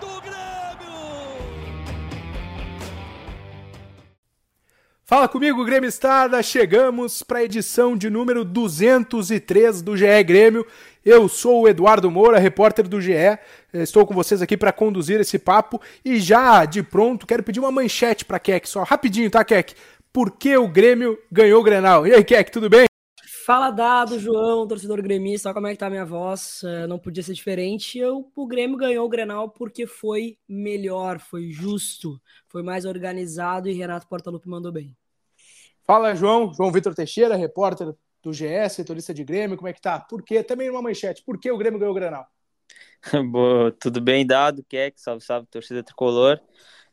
do Grêmio! Fala comigo, Grêmio Estada. Chegamos para a edição de número 203 do GE Grêmio. Eu sou o Eduardo Moura, repórter do GE. Estou com vocês aqui para conduzir esse papo e já de pronto quero pedir uma manchete para Keck, só rapidinho, tá, Keck? Por que o Grêmio ganhou o Grenal? E aí, Keck, tudo bem? Fala dado, João, torcedor gremista, como é que tá a minha voz? É, não podia ser diferente. Eu, o Grêmio ganhou o Grenal porque foi melhor, foi justo, foi mais organizado e Renato Portaluppi mandou bem. Fala, João. João Vitor Teixeira, repórter do GS, setorista de Grêmio, como é que tá? Por quê? Também uma manchete. Por que o Grêmio ganhou o Grenal? Boa, tudo bem dado, Keck, salve, salve, torcida tricolor.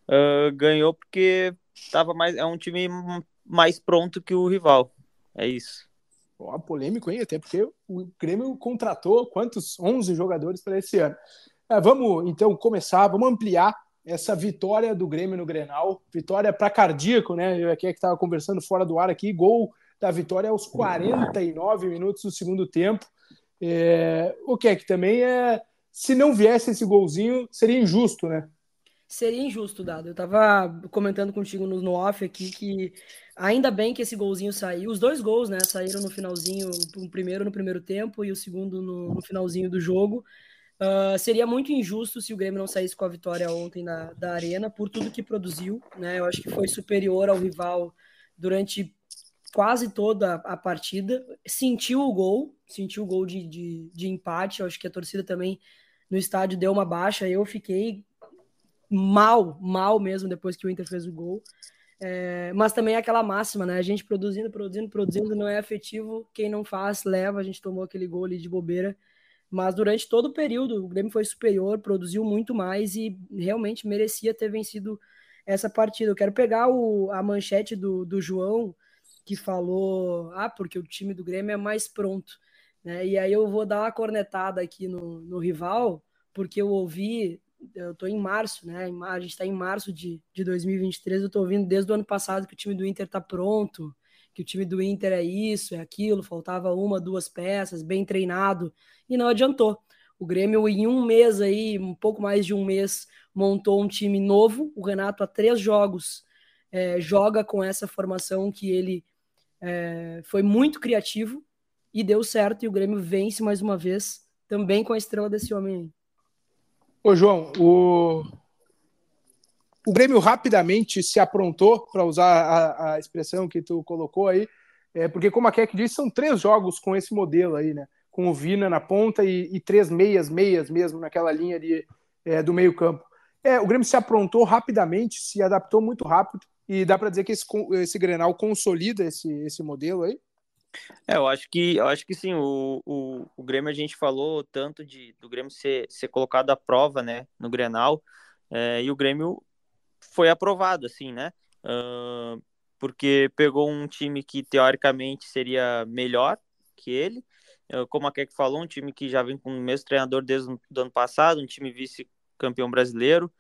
Uh, ganhou porque tava mais, é um time mais pronto que o rival. É isso. Ó, polêmico, hein? Até porque o Grêmio contratou quantos? 11 jogadores para esse ano. É, vamos então começar, vamos ampliar essa vitória do Grêmio no Grenal, vitória para cardíaco, né? Eu aqui é que estava conversando fora do ar aqui, gol da vitória aos 49 minutos do segundo tempo. É, o que é que também é, se não viesse esse golzinho, seria injusto, né? Seria injusto, Dado. Eu estava comentando contigo no, no off aqui que ainda bem que esse golzinho saiu. Os dois gols, né? Saíram no finalzinho, o primeiro no primeiro tempo e o segundo no, no finalzinho do jogo. Uh, seria muito injusto se o Grêmio não saísse com a vitória ontem na, da Arena, por tudo que produziu. Né? Eu acho que foi superior ao rival durante quase toda a partida. Sentiu o gol, sentiu o gol de, de, de empate. Eu acho que a torcida também no estádio deu uma baixa. Eu fiquei mal, mal mesmo depois que o Inter fez o gol. É, mas também é aquela máxima, né? A gente produzindo, produzindo, produzindo, não é afetivo. Quem não faz, leva. A gente tomou aquele gol ali de bobeira. Mas durante todo o período, o Grêmio foi superior, produziu muito mais e realmente merecia ter vencido essa partida. Eu quero pegar o, a manchete do, do João, que falou: ah, porque o time do Grêmio é mais pronto. Né? E aí eu vou dar uma cornetada aqui no, no rival, porque eu ouvi, eu tô em março, né? A gente está em março de, de 2023, eu tô ouvindo desde o ano passado que o time do Inter tá pronto, que o time do Inter é isso, é aquilo, faltava uma, duas peças, bem treinado, e não adiantou. O Grêmio, em um mês aí, um pouco mais de um mês, montou um time novo. O Renato, há três jogos, é, joga com essa formação que ele é, foi muito criativo e deu certo. E o Grêmio vence mais uma vez, também com a estrela desse homem aí. Ô, João, o, o Grêmio rapidamente se aprontou, para usar a, a, expressão que tu colocou aí, é, porque, como a Keck disse, são três jogos com esse modelo aí, né? Com o Vina na ponta e, e três meias, meias mesmo naquela linha de, é, do meio-campo. É, o Grêmio se aprontou rapidamente, se adaptou muito rápido, e dá para dizer que esse, esse Grenal consolida esse, esse modelo aí? É, eu acho que eu acho que sim. O, o, o Grêmio a gente falou tanto de do Grêmio ser, ser colocado à prova, né, no Grenal, é, e o Grêmio foi aprovado, assim, né? Uh, porque pegou um time que teoricamente seria melhor que ele, como a Keck falou, um time que já vem com o mesmo treinador desde o ano passado, um time vice-campeão brasileiro.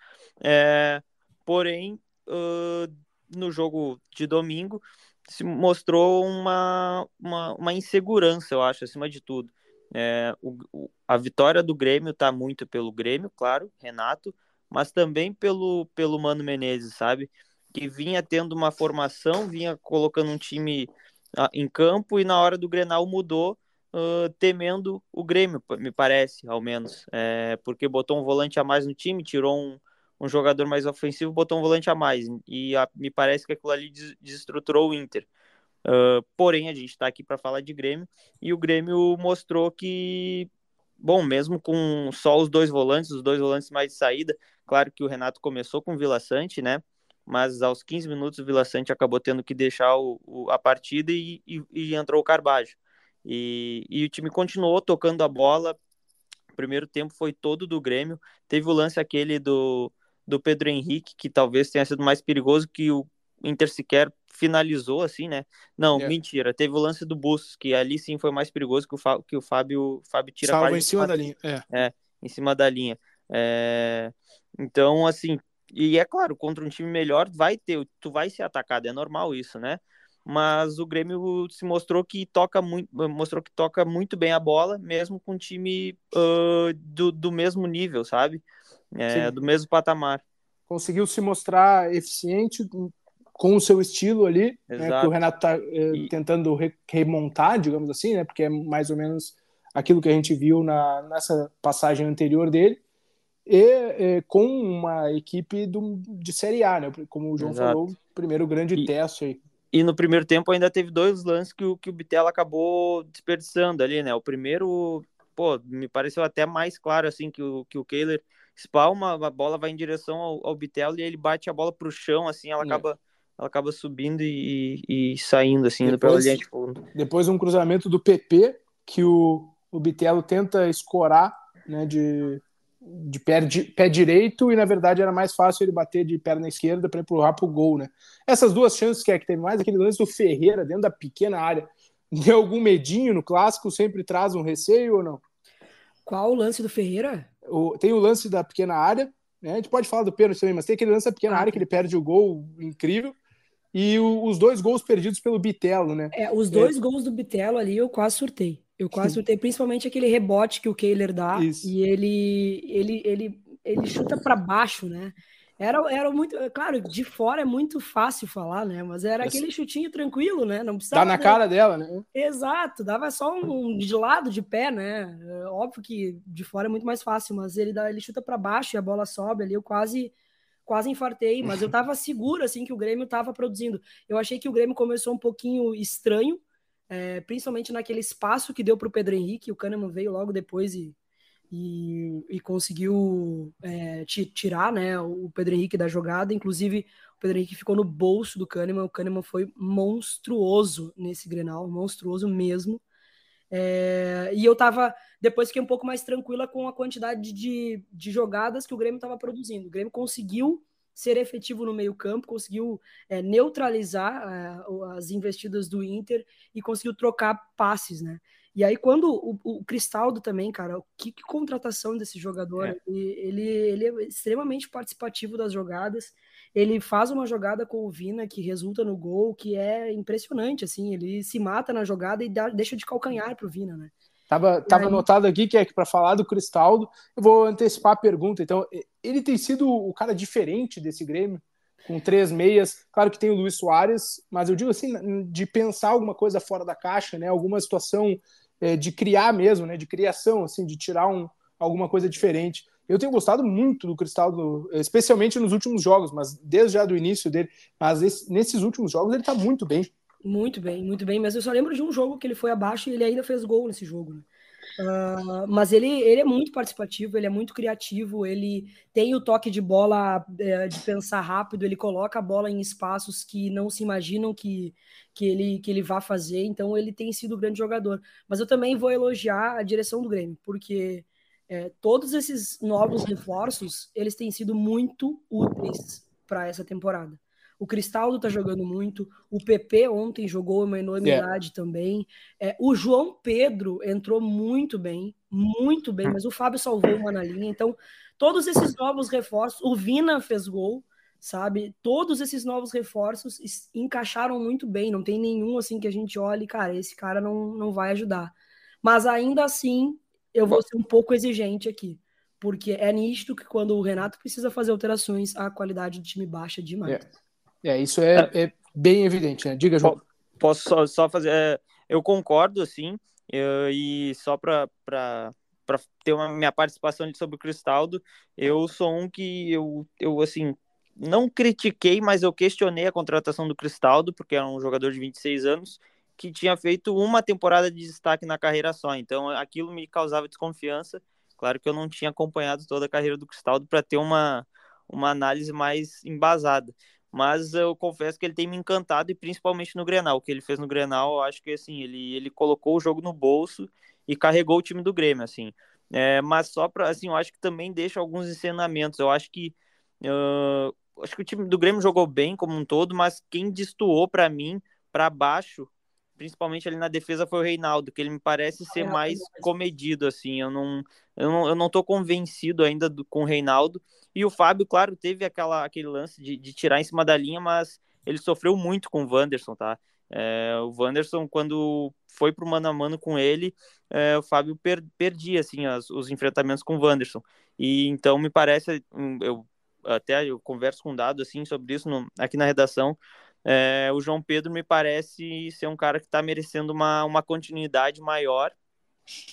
É, porém, uh, no jogo de domingo, se mostrou uma, uma, uma insegurança, eu acho, acima de tudo. É, o, o, a vitória do Grêmio está muito pelo Grêmio, claro, Renato, mas também pelo, pelo Mano Menezes, sabe? Que vinha tendo uma formação, vinha colocando um time uh, em campo e na hora do Grenal mudou, uh, temendo o Grêmio, me parece, ao menos. É, porque botou um volante a mais no time, tirou um, um jogador mais ofensivo, botou um volante a mais. E a, me parece que aquilo ali des desestruturou o Inter. Uh, porém, a gente está aqui para falar de Grêmio e o Grêmio mostrou que, bom, mesmo com só os dois volantes, os dois volantes mais de saída, Claro que o Renato começou com o Vila Sante, né? Mas aos 15 minutos o Vila Sante acabou tendo que deixar o, o, a partida e, e, e, entrou o Carbajo. E, e o time continuou tocando a bola, O primeiro tempo foi todo do Grêmio. Teve o lance aquele do, do Pedro Henrique, que talvez tenha sido mais perigoso que o Inter sequer finalizou, assim, né? Não, é. mentira. Teve o lance do Bustos, que ali sim foi mais perigoso que o, Fá, que o Fábio, Fábio tira Salva em cima da linha. É. é, em cima da linha. É... Então, assim, e é claro, contra um time melhor vai ter, tu vai ser atacado, é normal isso, né? Mas o Grêmio se mostrou que toca muito, mostrou que toca muito bem a bola, mesmo com um time uh, do, do mesmo nível, sabe? É, do mesmo patamar. Conseguiu se mostrar eficiente com o seu estilo ali, né, que o Renato está eh, e... tentando re remontar, digamos assim, né? Porque é mais ou menos aquilo que a gente viu na, nessa passagem anterior dele e é, com uma equipe do, de Série A, né? Como o João Exato. falou, primeiro grande e, teste aí. E no primeiro tempo ainda teve dois lances que o, que o Bitela acabou desperdiçando ali, né? O primeiro, pô, me pareceu até mais claro, assim, que o, que o Kehler espalma, a bola vai em direção ao, ao Bitela e ele bate a bola pro chão, assim, ela é. acaba ela acaba subindo e, e saindo, assim, depois, pela linha de fundo. Depois um cruzamento do PP, que o, o Bitelo tenta escorar, né, de, de pé, de pé direito e na verdade era mais fácil ele bater de perna esquerda para empurrar para o gol, né? Essas duas chances que é que teve mais aquele lance do Ferreira dentro da pequena área. Deu algum medinho no clássico? Sempre traz um receio ou não? Qual o lance do Ferreira? O, tem o lance da pequena área, né? A gente pode falar do pênalti também, mas tem aquele lance da pequena área que ele perde o gol incrível. E o, os dois gols perdidos pelo Bitelo, né? É, os dois é. gols do Bitelo ali eu quase surtei. Eu quase chutei, principalmente aquele rebote que o Kehler dá Isso. e ele ele ele ele chuta para baixo, né? Era, era muito, claro, de fora é muito fácil falar, né? Mas era aquele chutinho tranquilo, né? Não precisava. Dá na cara dela, né? Exato, dava só um de lado, de pé, né? Óbvio que de fora é muito mais fácil, mas ele dá, ele chuta para baixo e a bola sobe ali. Eu quase quase infartei, mas eu tava seguro assim que o Grêmio tava produzindo. Eu achei que o Grêmio começou um pouquinho estranho, é, principalmente naquele espaço que deu para o Pedro Henrique, o Kahneman veio logo depois e, e, e conseguiu é, tirar né, o Pedro Henrique da jogada, inclusive o Pedro Henrique ficou no bolso do Kahneman, o Kahneman foi monstruoso nesse Grenal, monstruoso mesmo, é, e eu tava, depois fiquei um pouco mais tranquila com a quantidade de, de jogadas que o Grêmio estava produzindo, o Grêmio conseguiu ser efetivo no meio-campo, conseguiu é, neutralizar é, as investidas do Inter e conseguiu trocar passes, né? E aí, quando o, o Cristaldo também, cara, que, que contratação desse jogador, é. ele, ele é extremamente participativo das jogadas. Ele faz uma jogada com o Vina que resulta no gol, que é impressionante, assim. Ele se mata na jogada e dá, deixa de calcanhar pro Vina, né? Tava, tava anotado aqui que é que para falar do Cristaldo, eu vou antecipar a pergunta. Então, ele tem sido o cara diferente desse Grêmio, com três meias. Claro que tem o Luiz Soares, mas eu digo assim, de pensar alguma coisa fora da caixa, né? Alguma situação é, de criar mesmo, né? De criação, assim, de tirar um, alguma coisa diferente. Eu tenho gostado muito do Cristaldo, especialmente nos últimos jogos, mas desde já do início dele. Mas esse, nesses últimos jogos ele está muito bem. Muito bem, muito bem. Mas eu só lembro de um jogo que ele foi abaixo e ele ainda fez gol nesse jogo. Né? Uh, mas ele, ele é muito participativo, ele é muito criativo, ele tem o toque de bola é, de pensar rápido, ele coloca a bola em espaços que não se imaginam que, que, ele, que ele vá fazer, então ele tem sido um grande jogador. Mas eu também vou elogiar a direção do Grêmio, porque é, todos esses novos reforços eles têm sido muito úteis para essa temporada. O Cristaldo tá jogando muito. O PP ontem jogou uma enormidade yeah. também. É, o João Pedro entrou muito bem, muito bem, mas o Fábio salvou uma na linha. Então, todos esses novos reforços, o Vina fez gol, sabe? Todos esses novos reforços encaixaram muito bem. Não tem nenhum assim que a gente olhe, cara, esse cara não, não vai ajudar. Mas ainda assim, eu vou ser um pouco exigente aqui porque é nítido que quando o Renato precisa fazer alterações, a qualidade do time baixa demais. Yeah. É, isso é, é. é bem evidente, né? Diga, João. Posso só, só fazer. É, eu concordo, assim, eu, e só para ter uma minha participação sobre o Cristaldo, eu sou um que eu, eu assim, não critiquei, mas eu questionei a contratação do Cristaldo, porque era um jogador de 26 anos que tinha feito uma temporada de destaque na carreira só. Então aquilo me causava desconfiança. Claro que eu não tinha acompanhado toda a carreira do Cristaldo para ter uma, uma análise mais embasada mas eu confesso que ele tem me encantado e principalmente no Grenal, o que ele fez no Grenal, eu acho que assim, ele, ele colocou o jogo no bolso e carregou o time do Grêmio, assim. É, mas só para, assim, eu acho que também deixa alguns ensinamentos. Eu acho que uh, acho que o time do Grêmio jogou bem como um todo, mas quem destoou para mim para baixo, principalmente ali na defesa, foi o Reinaldo, que ele me parece ser mais comedido, assim. Eu não, eu não, eu não tô convencido ainda do, com o Reinaldo. E o Fábio, claro, teve aquela, aquele lance de, de tirar em cima da linha, mas ele sofreu muito com o Wanderson, tá? É, o Wanderson, quando foi pro mano a mano com ele, é, o Fábio per, perdia assim, as, os enfrentamentos com o Wanderson. E então me parece, hum, eu até eu converso com dado assim sobre isso no, aqui na redação. É, o João Pedro me parece ser um cara que está merecendo uma, uma continuidade maior,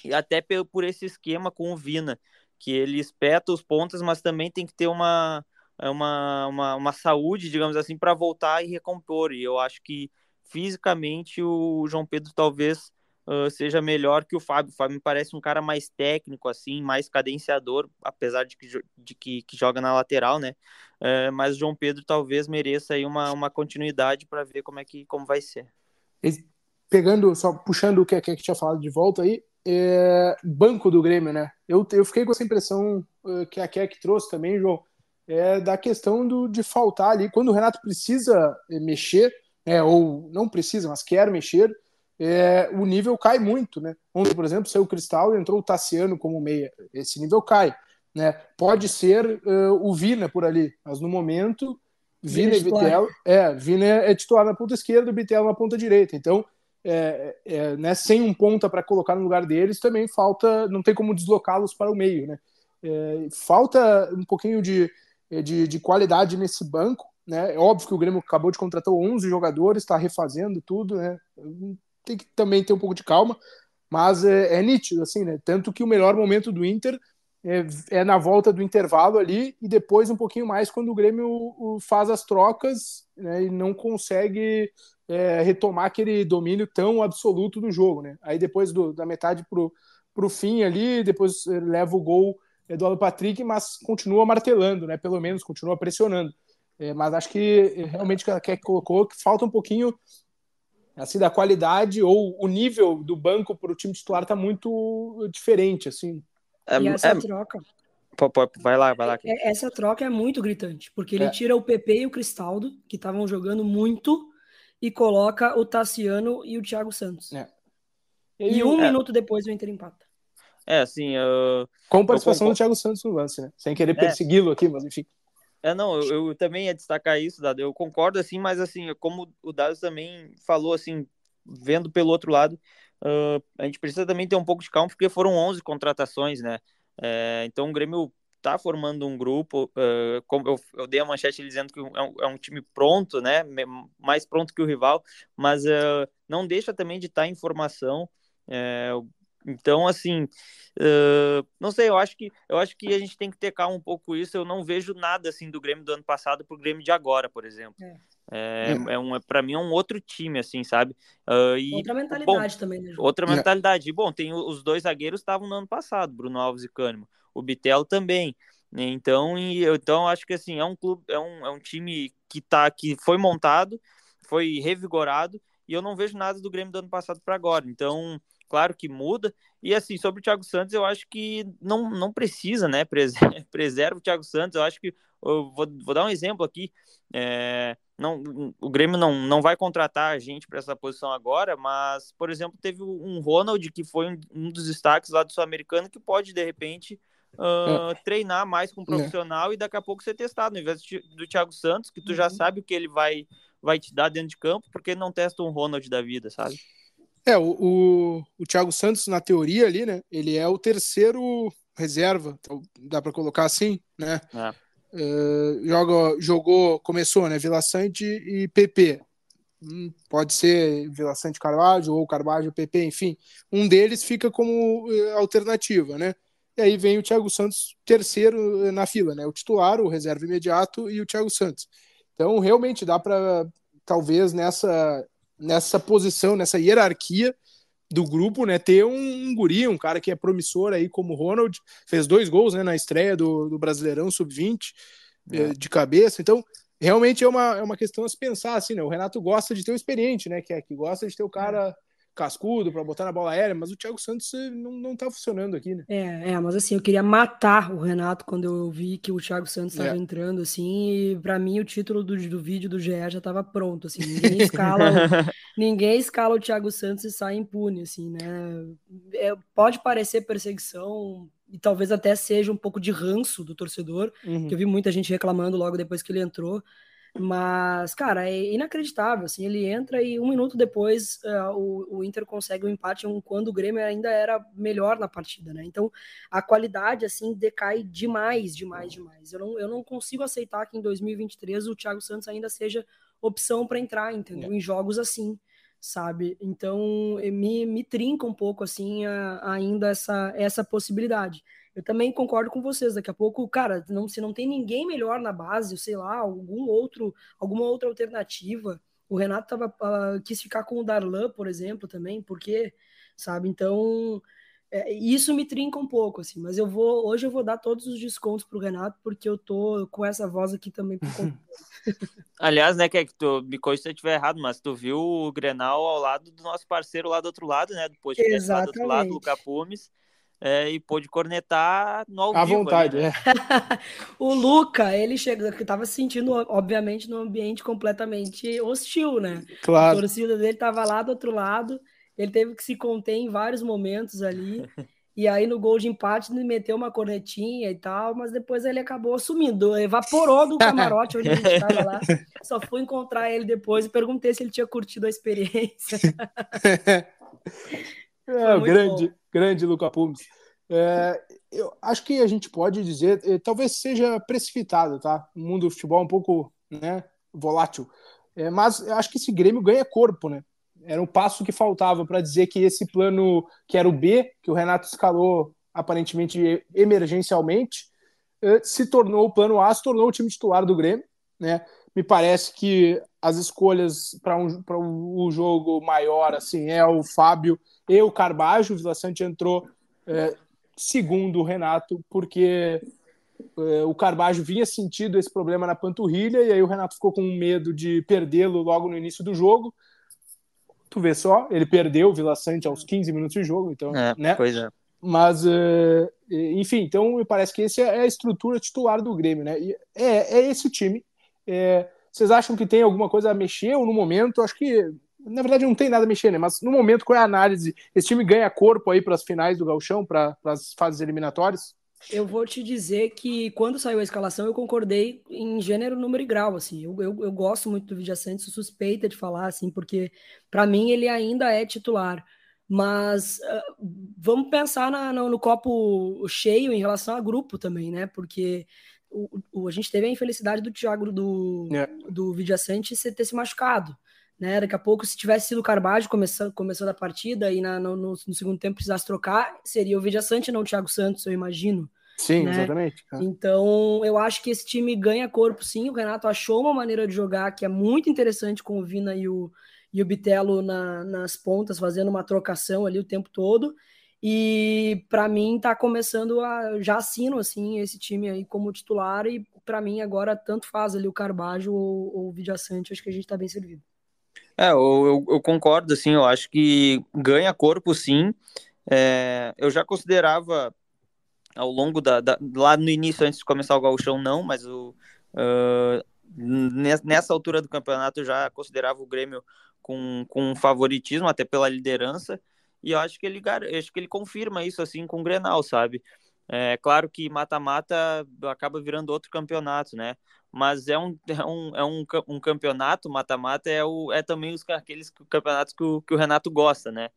e até por, por esse esquema com o Vina, que ele espeta os pontas, mas também tem que ter uma, uma, uma, uma saúde, digamos assim, para voltar e recompor. E eu acho que fisicamente o João Pedro talvez uh, seja melhor que o Fábio. O Fábio me parece um cara mais técnico, assim, mais cadenciador, apesar de que, de que, que joga na lateral, né? Uh, mas o João Pedro talvez mereça aí uma, uma continuidade para ver como é que como vai ser. Pegando, só puxando o que a Keck tinha falado de volta aí, é, banco do Grêmio, né? Eu, eu fiquei com essa impressão uh, que a Keck trouxe também, João, é da questão do, de faltar ali. Quando o Renato precisa mexer, é, ou não precisa, mas quer mexer, é, o nível cai muito, né? Ontem, por exemplo, saiu o Cristal e entrou o Tassiano como meia. Esse nível cai. Né? Pode ser uh, o Vina por ali, mas no momento, Vina, Vina e Vitel. É, Vina é titular na ponta esquerda, o Vitel na ponta direita. Então, é, é, né, sem um ponta para colocar no lugar deles, também falta, não tem como deslocá-los para o meio. Né? É, falta um pouquinho de, de, de qualidade nesse banco. Né? É óbvio que o Grêmio acabou de contratar 11 jogadores, está refazendo tudo, né? Tem que também ter um pouco de calma, mas é, é nítido, assim, né? Tanto que o melhor momento do Inter é, é, na volta do intervalo ali e depois um pouquinho mais quando o Grêmio o, faz as trocas né, e não consegue é, retomar aquele domínio tão absoluto do jogo, né? Aí depois do, da metade pro, pro fim ali, depois leva o gol é, do Alan Patrick, mas continua martelando, né? Pelo menos continua pressionando. É, mas acho que é, realmente a Keck colocou que falta um pouquinho assim da qualidade ou o nível do banco para o time titular tá muito diferente assim. É, e essa é... troca Vai lá, vai lá. É, essa troca é muito gritante, porque ele é. tira o PP e o Cristaldo, que estavam jogando muito, e coloca o Tassiano e o Thiago Santos. É. E, e, um é. minuto depois o Inter empata. É, assim. Uh... Com participação do Thiago Santos no lance, né? Sem querer persegui-lo aqui, mas enfim. É, não, eu, eu, também ia destacar isso, Dado. Eu concordo, assim, mas, assim, como o Dado também falou, assim, vendo pelo outro lado, uh, a gente precisa também ter um pouco de calma, porque foram 11 contratações, né? É, então o Grêmio está formando um grupo, uh, como eu, eu, dei a manchete dizendo que é um, é um, time pronto, né? Mais pronto que o rival, mas uh, não deixa também de estar tá em formação. É, então, assim, uh, não sei, eu acho que eu acho que a gente tem que ter calma um pouco isso. Eu não vejo nada assim do Grêmio do ano passado pro Grêmio de agora, por exemplo. É. É, é. é um, para mim é um outro time, assim, sabe? Uh, e, outra mentalidade bom, também, né? Outra mentalidade. E, bom, tem os dois zagueiros estavam no ano passado, Bruno Alves e Cânimo. O Bitelo também. Então, e, então acho que assim é um clube, é um, é um time que tá que foi montado, foi revigorado e eu não vejo nada do Grêmio do ano passado para agora. Então, claro que muda. E assim, sobre o Thiago Santos, eu acho que não, não precisa, né? Preserva o Thiago Santos. Eu acho que eu vou, vou dar um exemplo aqui. É, não, o Grêmio não, não vai contratar a gente para essa posição agora, mas, por exemplo, teve um Ronald que foi um, um dos destaques lá do Sul-Americano que pode, de repente, uh, treinar mais com um profissional é. e daqui a pouco ser testado, no invés do Thiago Santos, que tu uhum. já sabe o que ele vai, vai te dar dentro de campo, porque não testa um Ronald da vida, sabe? É, o, o, o Thiago Santos, na teoria ali, né? Ele é o terceiro reserva, então dá para colocar assim, né? É. Uh, joga, jogou, começou, né? Vila Sante e PP. Hum, pode ser Vila Sante Carvalho ou Carvalho PP, enfim. Um deles fica como uh, alternativa, né? E aí vem o Thiago Santos terceiro na fila, né? O titular, o reserva imediato e o Thiago Santos. Então, realmente dá para talvez nessa nessa posição, nessa hierarquia do grupo, né? Ter um, um guri, um cara que é promissor aí como o Ronald, fez dois gols né, na estreia do, do Brasileirão Sub-20 é. Eh, de cabeça. Então, realmente é uma, é uma questão a se pensar, assim, né? O Renato gosta de ter o experiente, né? Que é que gosta de ter o cara cascudo para botar na bola aérea, mas o Thiago Santos eh, não, não tá funcionando aqui, né? É, é, mas assim, eu queria matar o Renato quando eu vi que o Thiago Santos estava é. entrando, assim, e para mim o título do, do vídeo do GE já estava pronto, assim, ninguém escala, o, ninguém escala o Thiago Santos e sai impune, assim, né? É, pode parecer perseguição, e talvez até seja um pouco de ranço do torcedor, uhum. que eu vi muita gente reclamando logo depois que ele entrou, mas, cara, é inacreditável. Assim, ele entra e um minuto depois uh, o, o, Inter consegue o um empate um, quando o Grêmio ainda era melhor na partida, né? Então a qualidade assim decai demais, demais, demais. Eu não, eu não consigo aceitar que em 2023 o Thiago Santos ainda seja opção para entrar, entendeu? É. Em jogos assim, sabe? Então me, me trinca um pouco assim a, ainda essa, essa possibilidade eu também concordo com vocês. Daqui a pouco, cara, não, se não tem ninguém melhor na base, sei lá, algum outro, alguma outra alternativa. O Renato tava, uh, quis ficar com o Darlan, por exemplo, também, porque, sabe? Então, é, isso me trinca um pouco, assim. Mas eu vou, hoje eu vou dar todos os descontos pro Renato, porque eu tô com essa voz aqui também Aliás, né, que é que tu me corrija se eu estiver errado, mas tu viu o Grenal ao lado do nosso parceiro lá do outro lado, né? Depois de lá do outro lado, Luca Pumes é, e pôde cornetar no ao À vivo. vontade, né? é. o Luca, ele chegou, que estava se sentindo, obviamente, num ambiente completamente hostil, né? Claro. A torcida dele estava lá do outro lado, ele teve que se conter em vários momentos ali. E aí no gol de empate ele meteu uma cornetinha e tal, mas depois ele acabou sumindo, evaporou do camarote onde a gente estava lá. Só fui encontrar ele depois e perguntei se ele tinha curtido a experiência. é, o grande, bom grande Luca Pumes. É, eu acho que a gente pode dizer, eh, talvez seja precipitado, tá? O mundo do futebol é um pouco né, volátil. É, mas eu acho que esse Grêmio ganha corpo, né? Era um passo que faltava para dizer que esse plano, que era o B, que o Renato escalou aparentemente emergencialmente, eh, se tornou o plano A, se tornou o time titular do Grêmio, né? Me parece que as escolhas para um, um, um jogo maior assim é o Fábio e o Carbajo. O Vila Sante entrou é, segundo o Renato, porque é, o Carbajo vinha sentindo esse problema na panturrilha, e aí o Renato ficou com medo de perdê-lo logo no início do jogo. Tu vê só, ele perdeu o Vila Sante aos 15 minutos de jogo, então, é, né? Pois é. Mas, uh, enfim, então me parece que essa é a estrutura titular do Grêmio, né? E é, é esse time. É, vocês acham que tem alguma coisa a mexer ou no momento? Acho que, na verdade, não tem nada a mexer, né? Mas no momento, qual é a análise? Esse time ganha corpo aí para as finais do Galchão, para as fases eliminatórias? Eu vou te dizer que quando saiu a escalação eu concordei em gênero, número e grau, assim. Eu, eu, eu gosto muito do Vidia Santos, suspeita de falar, assim, porque para mim ele ainda é titular. Mas uh, vamos pensar na, no, no, copo cheio em relação a grupo também, né? Porque o, o, a gente teve a infelicidade do Thiago do, é. do Vidiaçante ter se machucado. Né? Daqui a pouco, se tivesse sido o Carbajo começando, começando a partida e na, no, no, no, segundo tempo precisasse trocar, seria o Vidiaçante não o Thiago Santos, eu imagino. Sim, né? exatamente. Então, eu acho que esse time ganha corpo, sim. O Renato achou uma maneira de jogar que é muito interessante com o Vina e o, e o Bitelo na, nas pontas, fazendo uma trocação ali o tempo todo. E para mim tá começando a já assino assim esse time aí como titular e para mim agora tanto faz ali o Carbajo ou, ou o Vidiaçante, acho que a gente tá bem servido. É, eu, eu, concordo, assim, eu acho que ganha corpo, sim. É, eu já considerava ao longo da, da, lá no início, antes de começar o gauchão, não, mas o, uh, nessa altura do campeonato eu já considerava o Grêmio com, com favoritismo, até pela liderança. E eu acho que ele, acho que ele confirma isso assim com o Grenal, sabe? É claro que mata-mata acaba virando outro campeonato, né? Mas é um, é um, é um, um campeonato, mata-mata é, o, é também os, aqueles campeonatos que o, que o Renato gosta, né?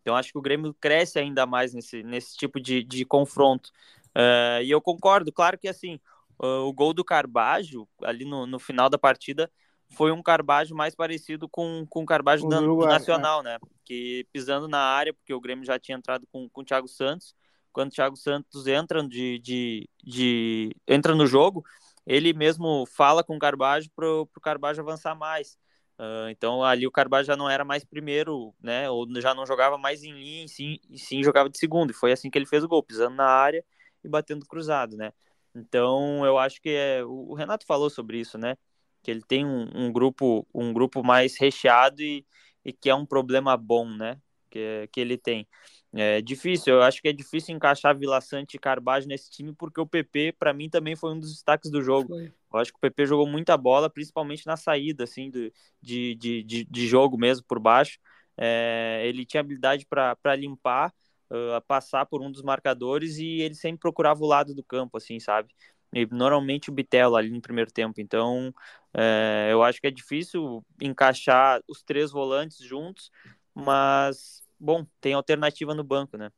Então acho que o Grêmio cresce ainda mais nesse, nesse tipo de, de confronto. Uh, e eu concordo, claro que assim, o gol do Carbajo, ali no, no final da partida, foi um Carbajo mais parecido com, com o Carbajo do, Uruguai, Nacional, né? Que pisando na área, porque o Grêmio já tinha entrado com, com o Thiago Santos. Quando o Thiago Santos entra, de, de, de, entra no jogo, ele mesmo fala com o Carbajo para o Carbajo avançar mais. Uh, então ali o Carbajo já não era mais primeiro, né? Ou já não jogava mais em linha, e sim, e sim jogava de segundo. E foi assim que ele fez o gol, pisando na área e batendo cruzado, né? Então eu acho que é, o Renato falou sobre isso, né? Que ele tem um, um, grupo um grupo mais recheado e, e que é um problema bom, né? que, que ele tem. É difícil, eu acho que é difícil encaixar Vila Sante e Carbage nesse time, porque o PP, para mim, também foi um dos destaques do jogo. Foi. Eu acho que o PP jogou muita bola, principalmente na saída, assim, de, de, de, de jogo mesmo, por baixo. É, ele tinha habilidade para limpar, uh, passar por um dos marcadores e ele sempre procurava o lado do campo, assim, sabe? E, normalmente o Bitelo ali no primeiro tempo. Então, é, eu acho que é difícil encaixar os três volantes juntos, mas bom, tem alternativa no banco, né?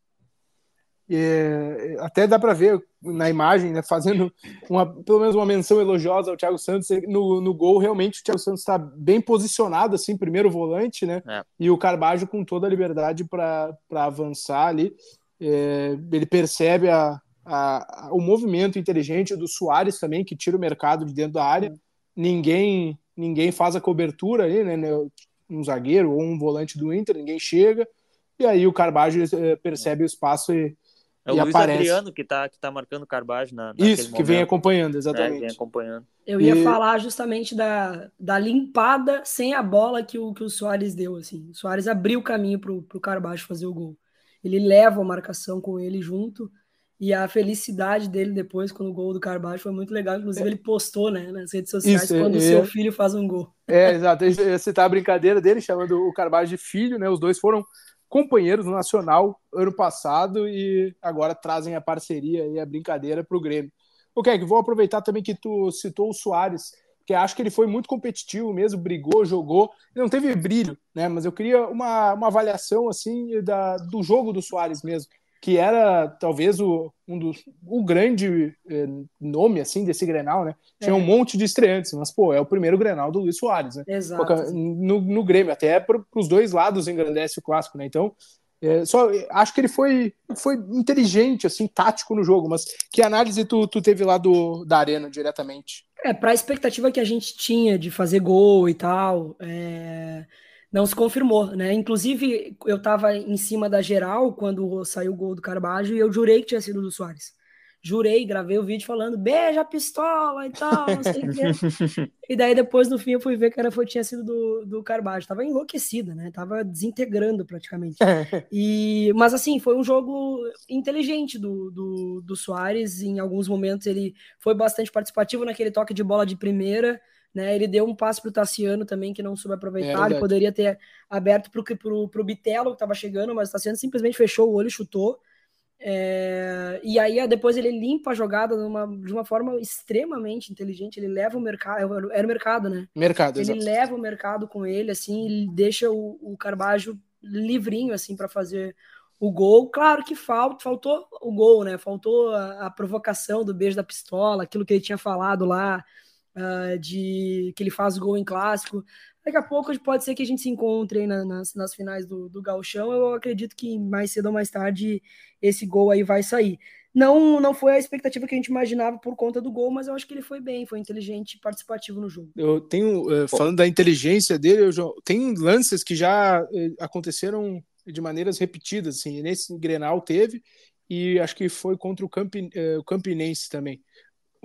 É, até dá para ver na imagem, né, fazendo uma, pelo menos uma menção elogiosa ao Thiago Santos no, no gol. Realmente, o Thiago Santos está bem posicionado, assim, primeiro volante, né? É. E o Carbajo com toda a liberdade para avançar ali. É, ele percebe a, a, a, o movimento inteligente do Soares também, que tira o mercado de dentro da área. Ninguém ninguém faz a cobertura ali, né? né um zagueiro ou um volante do Inter, ninguém chega. E aí o Carbajo eh, percebe o espaço e, é o e Luiz aparece. Adriano que está que tá marcando o Carbajo na Isso, que momento. vem acompanhando, exatamente. É, vem acompanhando. Eu ia e... falar justamente da, da limpada sem a bola que o, que o Soares deu. Assim. O Soares abriu o caminho para o Carbajo fazer o gol. Ele leva a marcação com ele junto. E a felicidade dele depois, quando o gol do Carbajo foi muito legal. Inclusive, é. ele postou né, nas redes sociais Isso, quando o é, seu filho faz um gol. É, exato. Você tá a brincadeira dele, chamando o Carbajo de filho, né? Os dois foram companheiros no Nacional ano passado e agora trazem a parceria e a brincadeira para o Grêmio. O que vou aproveitar também que tu citou o Soares, que acho que ele foi muito competitivo mesmo, brigou, jogou, não teve brilho, né? Mas eu queria uma, uma avaliação assim da, do jogo do Soares mesmo que era talvez o, um dos, o grande eh, nome assim desse Grenal, né? Tinha é. um monte de estreantes, mas pô, é o primeiro Grenal do Luiz Soares, né? Exato. No, no Grêmio, até para os dois lados engrandece o clássico, né? Então, é, só acho que ele foi, foi inteligente, assim, tático no jogo, mas que análise tu, tu teve lá do, da arena diretamente? É, para a expectativa que a gente tinha de fazer gol e tal, é não se confirmou, né? Inclusive, eu estava em cima da geral quando saiu o gol do Carbajo e eu jurei que tinha sido do Soares. Jurei, gravei o vídeo falando beija a pistola e tal, não sei o quê. E daí depois no fim eu fui ver que era, foi, tinha sido do, do Carbajo. Tava enlouquecida, né? Tava desintegrando praticamente. e, mas assim, foi um jogo inteligente do, do, do Soares. Em alguns momentos ele foi bastante participativo naquele toque de bola de primeira. Né, ele deu um passe para o Tassiano também que não soube aproveitar. É ele poderia ter aberto para o Bitelo que estava chegando, mas o Tassiano simplesmente fechou o olho e chutou. É, e aí depois ele limpa a jogada numa, de uma forma extremamente inteligente. Ele leva o mercado, era o mercado, né? Mercado. Ele exato. leva o mercado com ele, assim, ele deixa o, o Carbajo livrinho assim para fazer o gol. Claro que falta, faltou o gol, né? Faltou a, a provocação do beijo da pistola, aquilo que ele tinha falado lá uh, de que ele faz gol em clássico. Daqui a pouco pode ser que a gente se encontre aí na, nas, nas finais do, do Galchão. Eu acredito que mais cedo ou mais tarde esse gol aí vai sair. Não, não foi a expectativa que a gente imaginava por conta do gol, mas eu acho que ele foi bem, foi inteligente e participativo no jogo. Eu tenho, uh, falando da inteligência dele, já, tem lances que já uh, aconteceram de maneiras repetidas, assim, nesse Grenal teve, e acho que foi contra o, o Campinense também.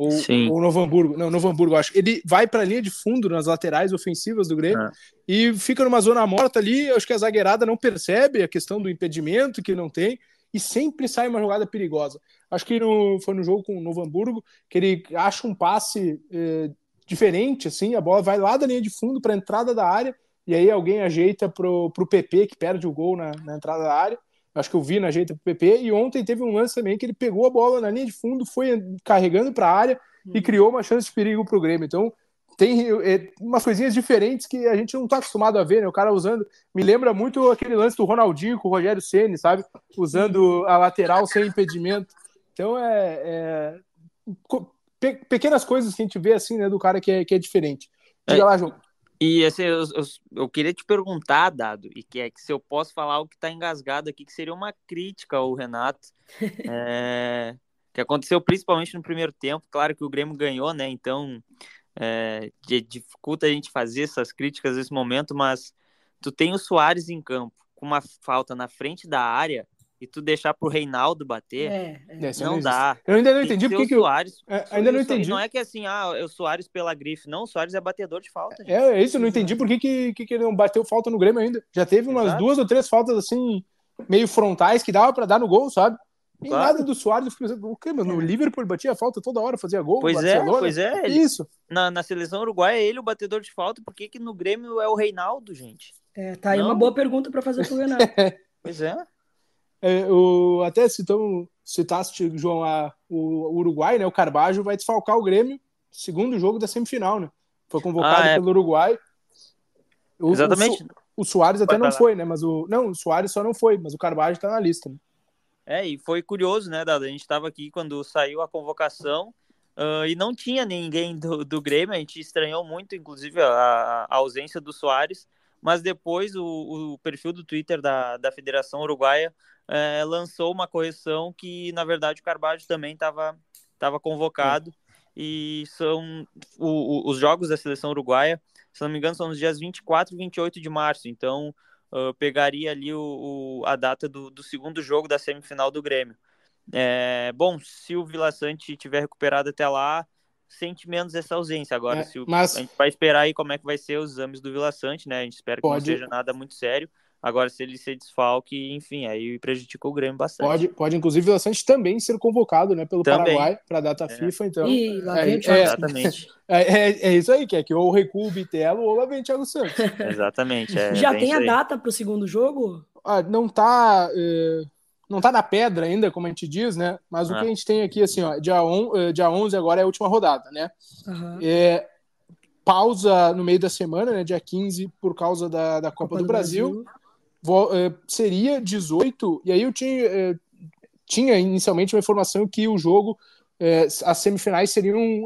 Ou, ou Novo Hamburgo. Não, Novo Hamburgo, acho. Ele vai para a linha de fundo nas laterais ofensivas do Grêmio é. e fica numa zona morta ali. Acho que a zagueirada não percebe a questão do impedimento que não tem e sempre sai uma jogada perigosa. Acho que no, foi no jogo com o Novo Hamburgo que ele acha um passe eh, diferente, assim, a bola vai lá da linha de fundo para a entrada da área e aí alguém ajeita pro, pro PP que perde o gol na, na entrada da área Acho que o Vina ajeita pro PP. E ontem teve um lance também que ele pegou a bola na linha de fundo, foi carregando para a área e uhum. criou uma chance de perigo para o Grêmio. Então, tem é, umas coisinhas diferentes que a gente não está acostumado a ver, né? O cara usando. Me lembra muito aquele lance do Ronaldinho com o Rogério Ceni, sabe? Usando a lateral sem impedimento. Então, é. é pe pequenas coisas que a gente vê assim, né? Do cara que é, que é diferente. Diga é, lá, João. E assim, eu, eu, eu, queria te perguntar, Dado, e que é que se eu posso falar algo que está engasgado aqui, que seria uma crítica ao Renato, é, que aconteceu principalmente no primeiro tempo. Claro que o Grêmio ganhou, né? Então é, dificulta a gente fazer essas críticas nesse momento, mas tu tem o Soares em campo com uma falta na frente da área, e tu deixar pro Reinaldo bater, É, é. Não dá. Eu ainda não entendi porque o que eu. Soares. É, ainda não entendi. Não é que assim, ah, é o Soares pela grife. Não, o Soares é batedor de falta. gente. É, é isso, eu não entendi por que, que, que, ele não bateu falta no Grêmio ainda. Já teve umas Exato. duas ou três faltas assim, meio frontais, que dava pra dar no gol, sabe? E Claro. nada do Soares, eu fico pensando, o quê, mano? No Liverpool ele batia falta toda hora, fazia gol. Pois é, pois é. ele- Isso. na, na seleção uruguaia é ele o batedor de falta. Por que, que no Grêmio é o Reinaldo, gente? É, tá aí Não. uma boa pergunta para fazer pro Renato. Pois é. É, o, até citamos, citaste, João, a, o, Uruguai, né? O Carbajo vai desfalcar o Grêmio, segundo jogo da semifinal, né? Foi convocado Ah, é. pelo Uruguai. O, Exatamente. O, o Soares até Pode não falar. foi, né? Mas o. Não, o Soares só não foi, mas o Carbajo tá na lista, né? É, e foi curioso, né, Dado? A gente estava aqui quando saiu a convocação ah, e não tinha ninguém do, do Grêmio. A gente estranhou muito, inclusive, a, a ausência do Soares. Mas depois o, o perfil do Twitter da, da Federação Uruguaia eh, lançou uma correção que, na verdade, o Carvalho também estava tava convocado. E são o- o- os jogos da seleção uruguaia, se não me engano, são nos dias 24 e 28 de março. Então, ah, pegaria ali o- a data do, do segundo jogo da semifinal do Grêmio. É, bom, se o Vila Sante tiver recuperado até lá, sente menos essa ausência. Agora, É, se o, mas- a gente vai esperar aí como é que vai ser os exames do Vila Sante, né? A gente espera que Pode- não seja nada muito sério. Agora, se ele ser desfalque, enfim, aí prejudica o Grêmio bastante. Pode, pode inclusive, o Vila Sante também ser convocado né, pelo Também. Paraguai para a data É. FIFA. Então, E lá é, vem o é, Thiago Exatamente, é, é, é isso aí, que é que ou recua o Bitelo ou lá vem o Thiago Santos. exatamente. é Já tem a data pro segundo jogo? Ah, não tá eh, não tá na pedra ainda, como a gente diz, né? Mas o Ah. que a gente tem aqui, assim, ó, dia, on, eh, dia 11 agora é a última rodada, né? Aham. É, pausa no meio da semana, né? Dia 15, por causa da, da Copa, do, Brasil. Vo- eh, seria 18, e aí eu tinha, eh, tinha inicialmente uma informação que o jogo, as semifinais seriam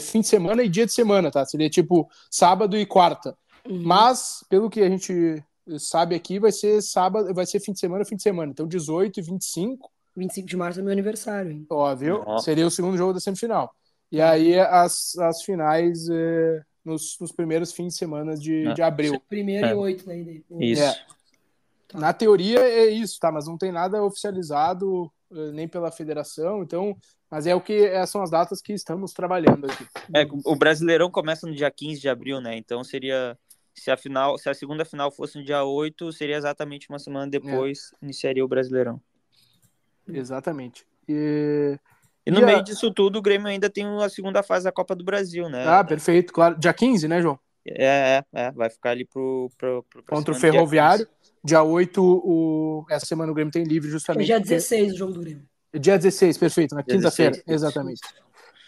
fim de semana e dia de semana, tá? Seria tipo sábado e quarta. Uhum. Mas, pelo que a gente sabe aqui, vai ser sábado, vai ser fim de semana, fim de semana. Então, 18 e 25, 25 de março é meu aniversário, hein? ó, viu? Seria o segundo jogo da semifinal. E aí as, as finais eh, nos, nos primeiros fins de semana de, É. de abril. Primeiro É. e oito daí. daí. Isso. É. Na teoria é isso, tá? Mas não tem nada oficializado eh, nem pela federação, então. Mas é o que é, são as datas que estamos trabalhando aqui. É, o Brasileirão começa no dia 15 de abril, né? Então seria. Se a, final, se a segunda final fosse no dia 8, seria exatamente uma semana depois, iniciaria o Brasileirão. Exatamente. E... E no E a- meio disso tudo, o Grêmio ainda tem a segunda fase da Copa do Brasil, né? Ah, perfeito, claro. Dia 15, né, João? É, é, é, vai ficar ali pro. pro, pro Contra o dia Ferroviário. 15. Dia 8, o... essa semana o Grêmio tem livre É justamente. dia porque- 16 o jogo do Grêmio. Dia 16, perfeito, na Dia quinta-feira, 16, exatamente.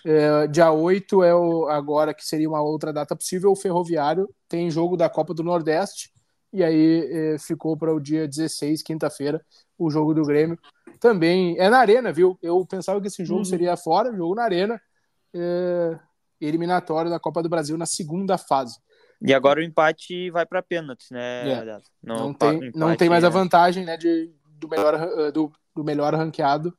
É, dia 8 é o, agora que seria uma outra data possível. O Ferroviário tem jogo da Copa do Nordeste, e aí é, ficou para o dia 16, quinta-feira, o jogo do Grêmio. Também é na Arena, viu? Eu pensava que esse jogo Uhum. seria fora, jogo na Arena, é, eliminatório da Copa do Brasil na segunda fase. E agora o empate vai para pênaltis, né? É. Não, pa- tem, não empate, tem mais a é. vantagem né, de, do, melhor, do, do melhor ranqueado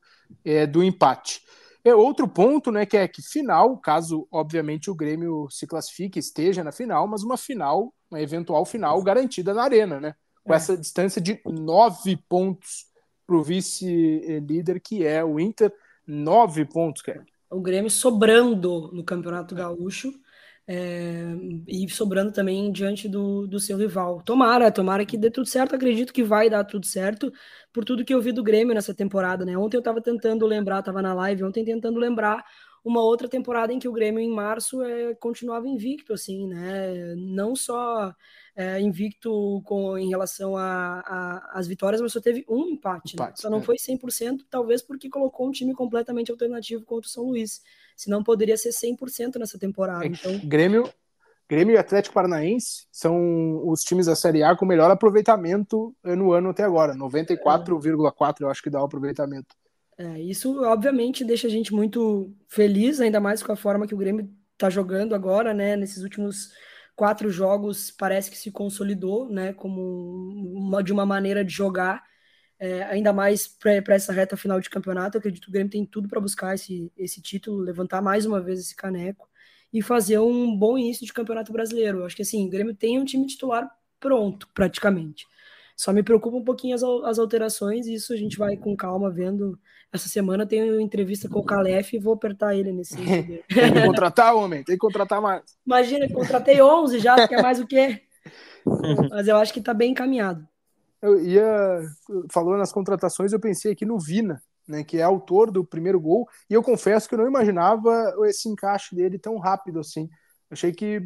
é, do empate. É outro ponto, né, que é que final, caso obviamente o Grêmio se classifique, esteja na final, mas uma final, uma eventual final garantida na arena, né? Com É. essa distância de nove pontos para o vice-líder, que é o Inter, nove pontos, cara. O Grêmio sobrando no Campeonato Gaúcho é, e sobrando também diante do, do seu rival. Tomara, tomara que dê tudo certo. Acredito que vai dar tudo certo por tudo que eu vi do Grêmio nessa temporada, né? Ontem eu tava tentando lembrar, tava na live ontem tentando lembrar uma outra temporada em que o Grêmio em março é, continuava invicto, assim, né? Não só é, invicto com, em relação às vitórias, mas só teve um empate. né? Empate, Só não é. foi 100%, talvez porque colocou um time completamente alternativo contra o São Luís. Senão poderia ser 100% nessa temporada. É, Então, Grêmio, Grêmio e Atlético Paranaense são os times da Série A com melhor aproveitamento no ano até agora. 94,4 eu acho que dá o aproveitamento. é, isso obviamente deixa a gente muito feliz, ainda mais com a forma que o Grêmio está jogando agora, né? Nesses últimos quatro jogos parece que se consolidou, né? Como uma, de uma maneira de jogar, é, ainda mais para essa reta final de campeonato. Eu acredito que o Grêmio tem tudo para buscar esse, esse título, levantar mais uma vez esse caneco e fazer um bom início de campeonato brasileiro. Eu acho que assim, o Grêmio tem um time titular pronto, praticamente. Só me preocupa um pouquinho as, as alterações, e isso a gente vai com calma vendo. Essa semana tenho entrevista com o Calef e vou apertar ele nesse. tem que contratar, homem, tem que contratar mais. Imagina, contratei 11 já, quer mais o quê? Mas eu acho que tá bem encaminhado. Eu ia, falando nas contratações, eu pensei aqui no Vina, né, que é autor do primeiro gol, e eu confesso que eu não imaginava esse encaixe dele tão rápido assim. Achei que,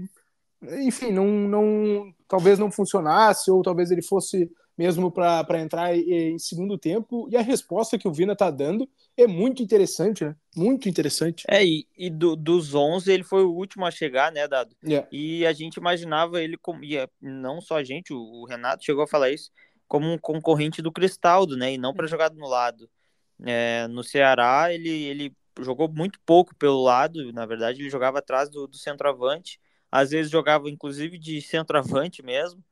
enfim, não, não, talvez não funcionasse, ou talvez ele fosse mesmo para entrar em segundo tempo, e a resposta que o Vina tá dando é muito interessante, né? Muito interessante. É, e, e do, dos 11 ele foi o último a chegar, né, Dado? Yeah. E a gente imaginava ele como, e é, não só a gente, o, o Renato chegou a falar isso, como um concorrente do Cristaldo, né, e não para jogar no lado. É, no Ceará, ele, ele jogou muito pouco pelo lado, na verdade, ele jogava atrás do, do centroavante, às vezes jogava inclusive de centroavante mesmo.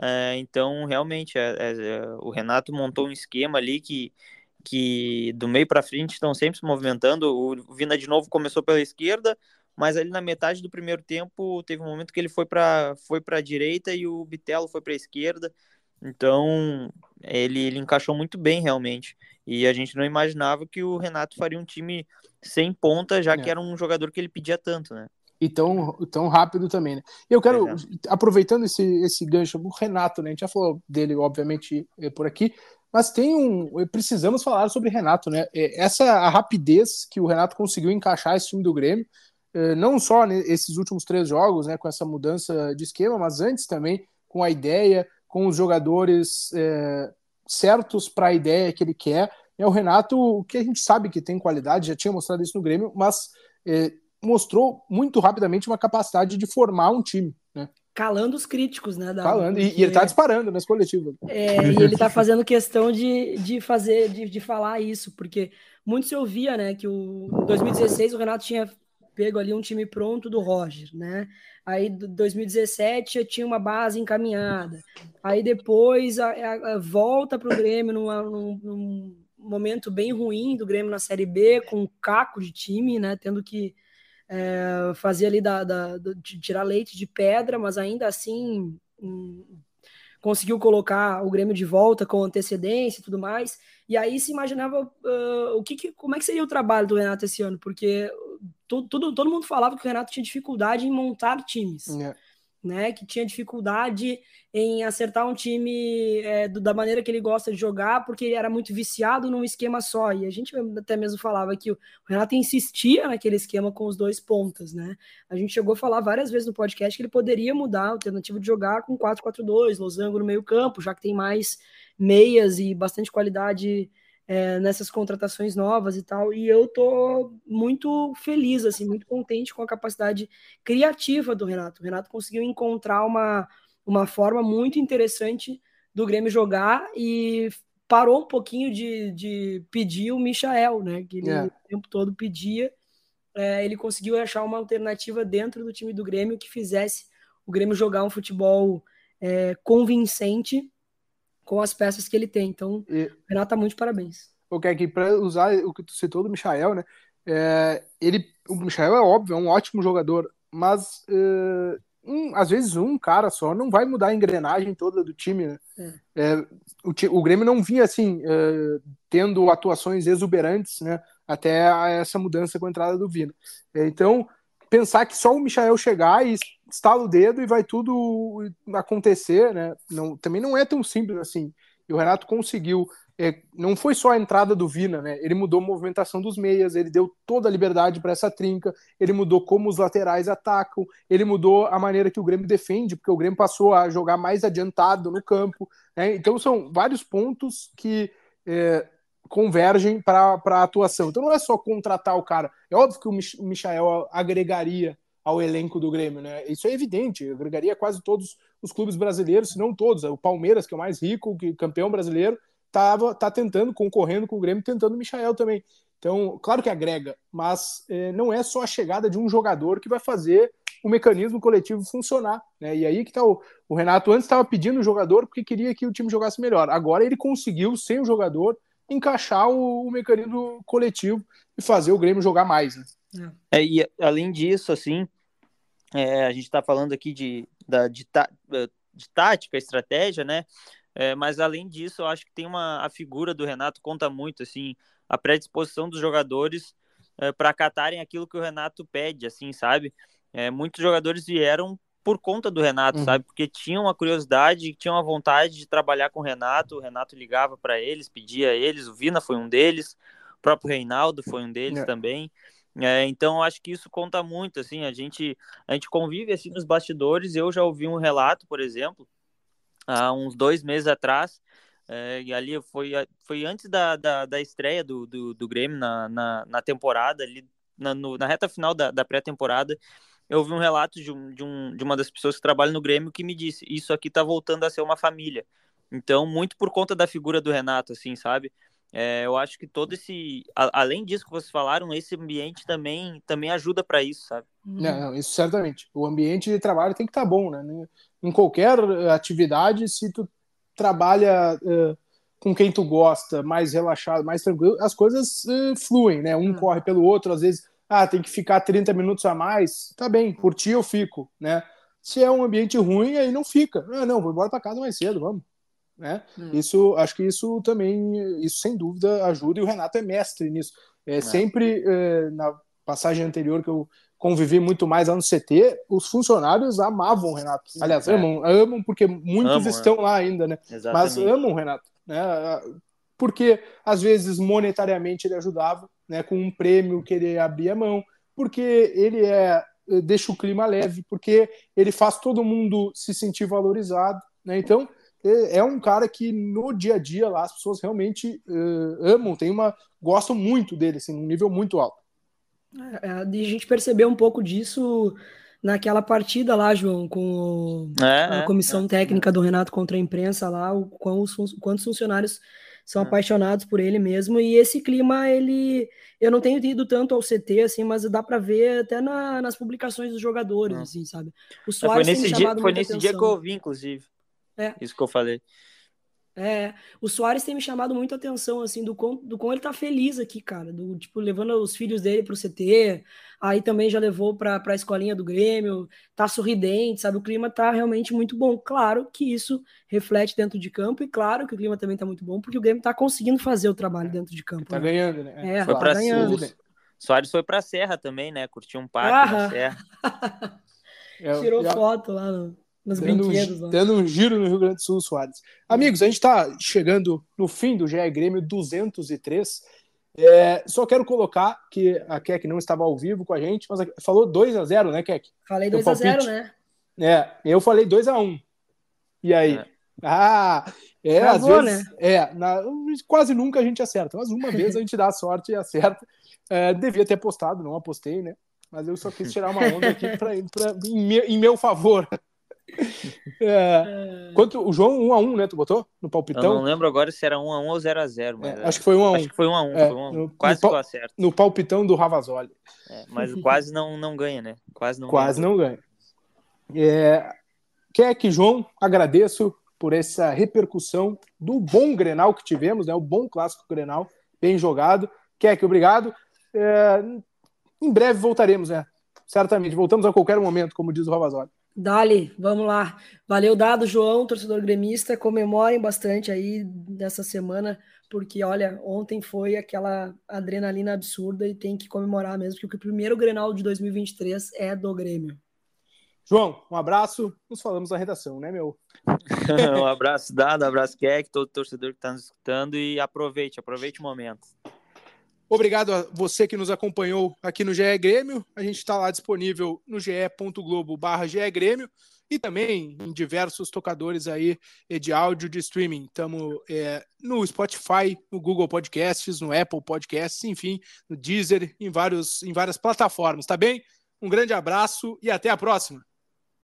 É, então, realmente, é, é, é o Renato montou um esquema ali que, que do meio para frente estão sempre se movimentando. O Vina de novo começou pela esquerda, mas ali na metade do primeiro tempo teve um momento que ele foi para foi a direita e o Bitelo foi para a esquerda. Então, ele, ele encaixou muito bem realmente. E a gente não imaginava que o Renato faria um time sem ponta, já é. que era um jogador que ele pedia tanto, né? E tão, tão rápido também, né? E eu quero, é. aproveitando esse, esse gancho, o Renato, né? A gente já falou dele, obviamente, é, por aqui, mas tem um. Precisamos falar sobre Renato, né? É, essa a rapidez que o Renato conseguiu encaixar esse time do Grêmio, não só nesses últimos três jogos, né? Com essa mudança de esquema, mas antes também com a ideia, com os jogadores é, certos para a ideia que ele quer. É o Renato, que a gente sabe que tem qualidade, já tinha mostrado isso no Grêmio, mas é, mostrou muito rapidamente uma capacidade de formar um time, né? Calando os críticos, né? Calando, e, e, ele tá disparando nas coletivas. É, e ele tá fazendo questão de, de fazer, de, de falar isso, porque muito se ouvia, né, que o, em 2016 o Renato tinha pego ali um time pronto do Roger, né? Aí 2017 já tinha uma base encaminhada. Aí depois a, a, a volta para o Grêmio numa, num, num, momento bem ruim do Grêmio na Série B, com um caco de time, né? Tendo que é, fazer ali da, da, de tirar leite de pedra, mas ainda assim um, conseguiu colocar o Grêmio de volta com antecedência e tudo mais. E aí se imaginava uh, o que, que, como é que seria o trabalho do Renato esse ano, porque tudo, todo mundo falava que o Renato tinha dificuldade em montar times. Yeah. Né, que tinha dificuldade em acertar um time é, do, da maneira que ele gosta de jogar, porque ele era muito viciado num esquema só. E a gente até mesmo falava que o Renato insistia naquele esquema com os dois pontas, né? A gente chegou a falar várias vezes no podcast que ele poderia mudar a alternativa de jogar com 4-4-2, losango no meio-campo, já que tem mais meias e bastante qualidade é, nessas contratações novas e tal. E eu tô muito feliz, assim, muito contente com a capacidade criativa do Renato. O Renato conseguiu encontrar uma, uma forma muito interessante do Grêmio jogar e parou um pouquinho de, de pedir o Michael, né? Que ele. É. o tempo todo pedia. É, ele conseguiu achar uma alternativa dentro do time do Grêmio que fizesse o Grêmio jogar um futebol é, convincente com as peças que ele tem. Então, e... Renato tá muito de parabéns. Ok, aqui para usar o que tu citou do Michael, né? É, ele, o Michael é óbvio, é um ótimo jogador, mas é, um, às vezes um cara só não vai mudar a engrenagem toda do time. Né? É. É, o, o, Grêmio não vinha assim é, tendo atuações exuberantes, né? Até essa mudança com a entrada do Vino. É, então pensar que só o Michael chegar e estala o dedo e vai tudo acontecer, né? Não, também não é tão simples assim. E o Renato conseguiu. É, não foi só a entrada do Vina, né? Ele mudou a movimentação dos meias, ele deu toda a liberdade para essa trinca, ele mudou como os laterais atacam, ele mudou a maneira que o Grêmio defende, porque o Grêmio passou a jogar mais adiantado no campo. Né? Então são vários pontos que é, convergem para a atuação. Então não é só contratar o cara. É óbvio que o Michael agregaria ao elenco do Grêmio, né? Isso é evidente, agregaria quase todos os clubes brasileiros, se não todos. O Palmeiras, que é o mais rico, que campeão brasileiro, tava, tá tentando, concorrendo com o Grêmio, tentando o Michael também. Então, claro que agrega, mas é, não é só a chegada de um jogador que vai fazer o mecanismo coletivo funcionar. Né? E aí que tá o, o Renato antes estava pedindo o jogador porque queria que o time jogasse melhor. Agora ele conseguiu, sem o jogador, encaixar o, o mecanismo coletivo e fazer o Grêmio jogar mais. Né? É, e além disso, assim, é, a gente está falando aqui de, da, de, de tática, estratégia, né? É, mas além disso, eu acho que tem uma a figura do Renato conta muito, assim, a predisposição dos jogadores é, para acatarem aquilo que o Renato pede, assim, sabe? É, muitos jogadores vieram por conta do Renato, uhum. sabe? Porque tinham a curiosidade, tinham a vontade de trabalhar com o Renato. O Renato ligava para eles, pedia a eles. O Vina foi um deles, o próprio Reinaldo foi um deles é. também. É, então, acho que isso conta muito, assim, a gente, a gente convive, assim, nos bastidores, eu já ouvi um relato, por exemplo, há uns dois meses atrás, é, e ali foi, foi antes da, da, da estreia do, do, do, Grêmio na, na, na temporada, ali na, no, na reta final da, da pré-temporada, eu ouvi um relato de, um, de, um, de uma das pessoas que trabalha no Grêmio que me disse, isso aqui tá voltando a ser uma família. Então, muito por conta da figura do Renato, assim, sabe? É, eu acho que todo esse, a, além disso que vocês falaram, esse ambiente também, também ajuda para isso, sabe? Não, não, isso certamente. O ambiente de trabalho tem que estar tá bom, né? Em qualquer atividade, se tu trabalha uh, com quem tu gosta, mais relaxado, mais tranquilo, as coisas uh, fluem, né? Um hum. corre pelo outro, às vezes, ah, tem que ficar 30 minutos a mais, tá bem, por ti eu fico, né? Se é um ambiente ruim, aí não fica. Ah, não, vou embora para casa mais cedo, vamos. Né? Hum. Isso, acho que isso também, isso sem dúvida ajuda, e o Renato é mestre nisso. É, é. Sempre, é, na passagem anterior que eu convivi muito mais lá no CT, os funcionários amavam o Renato. Aliás, é. amam, amam porque muitos estão é. lá ainda, né? Exatamente. Mas amam o Renato, né? Porque às vezes monetariamente ele ajudava, né? Com um prêmio que ele abria mão, porque ele é deixa o clima leve, porque ele faz todo mundo se sentir valorizado, né? Então é, é um cara que no dia a dia lá as pessoas realmente uh, amam, tem uma gostam muito dele, assim, um nível muito alto. É, a gente percebeu um pouco disso naquela partida lá, João, com é, a é, comissão é, técnica do Renato contra a imprensa lá, o, quantos funcionários são é. apaixonados por ele mesmo, e esse clima, ele, eu não tenho ido tanto ao CT, assim, mas dá para ver até na, nas publicações dos jogadores, assim, sabe? O Soares foi nesse, dia, foi nesse dia que eu ouvi, inclusive, isso que eu falei. É, o Soares tem me chamado muito a atenção, assim, do quão, do quão ele tá feliz aqui, cara. Do, tipo, levando os filhos dele pro CT, aí também já levou pra, pra escolinha do Grêmio, tá sorridente, sabe? O clima tá realmente muito bom. Claro que isso reflete dentro de campo, e claro que o clima também tá muito bom, porque o Grêmio tá conseguindo fazer o trabalho dentro de campo. Tá né? ganhando, né? É, foi tá pra ganhando. Soares foi pra Serra também, né? Curtiu um parque ah, na Serra. Tirou foto lá no nos dando brinquedos. Um, dando um giro no Rio Grande do Sul, Soares. Amigos, a gente está chegando no fim do GE Grêmio 203. É, só quero colocar que a Keck não estava ao vivo com a gente, mas falou 2 a 0 né, Keck? Falei 2 a 0 né? É, eu falei 2 a 1 E aí? É. Ah, é, Travou, às vezes, né? é, na, quase nunca a gente acerta, mas uma vez a gente dá sorte e acerta. É, devia ter apostado, não apostei, né? Mas eu só quis tirar uma onda aqui pra, pra, em, em meu favor. É. Quanto, o João 1 x 1 né? Tu botou no palpitão? Eu não lembro agora se era 1 x 1 ou 0 x 0 mas é, Acho que foi 1 x 1 Acho que foi 1 x 1 é, no, quase no, ficou certo. No palpitão do Ravazoli. É, mas quase não, não ganha, né? Quase não quase ganha. não ganha. É, quer que João, agradeço por essa repercussão do bom Grenal que tivemos, né? O bom clássico Grenal, bem jogado. Quer que obrigado. É, em breve voltaremos, né? Certamente, voltamos a qualquer momento, como diz o Ravazoli. Dali, vamos lá. Valeu, dado, João, torcedor gremista. Comemorem bastante aí dessa semana, porque olha, ontem foi aquela adrenalina absurda e tem que comemorar mesmo, porque o primeiro Grenal de 2023 é do Grêmio. João, um abraço. Nos falamos na redação, né, meu? um abraço dado, um abraço Keck, todo torcedor que está nos escutando e aproveite, aproveite o momento. Obrigado a você que nos acompanhou aqui no GE Grêmio. A gente está lá disponível no ge.globo barra Grêmio e também em diversos tocadores aí eh, de áudio de streaming. Estamos é, no Spotify, no Google Podcasts, no Apple Podcasts, enfim, no Deezer, em, vários, em várias plataformas, tá bem? Um grande abraço e até a próxima.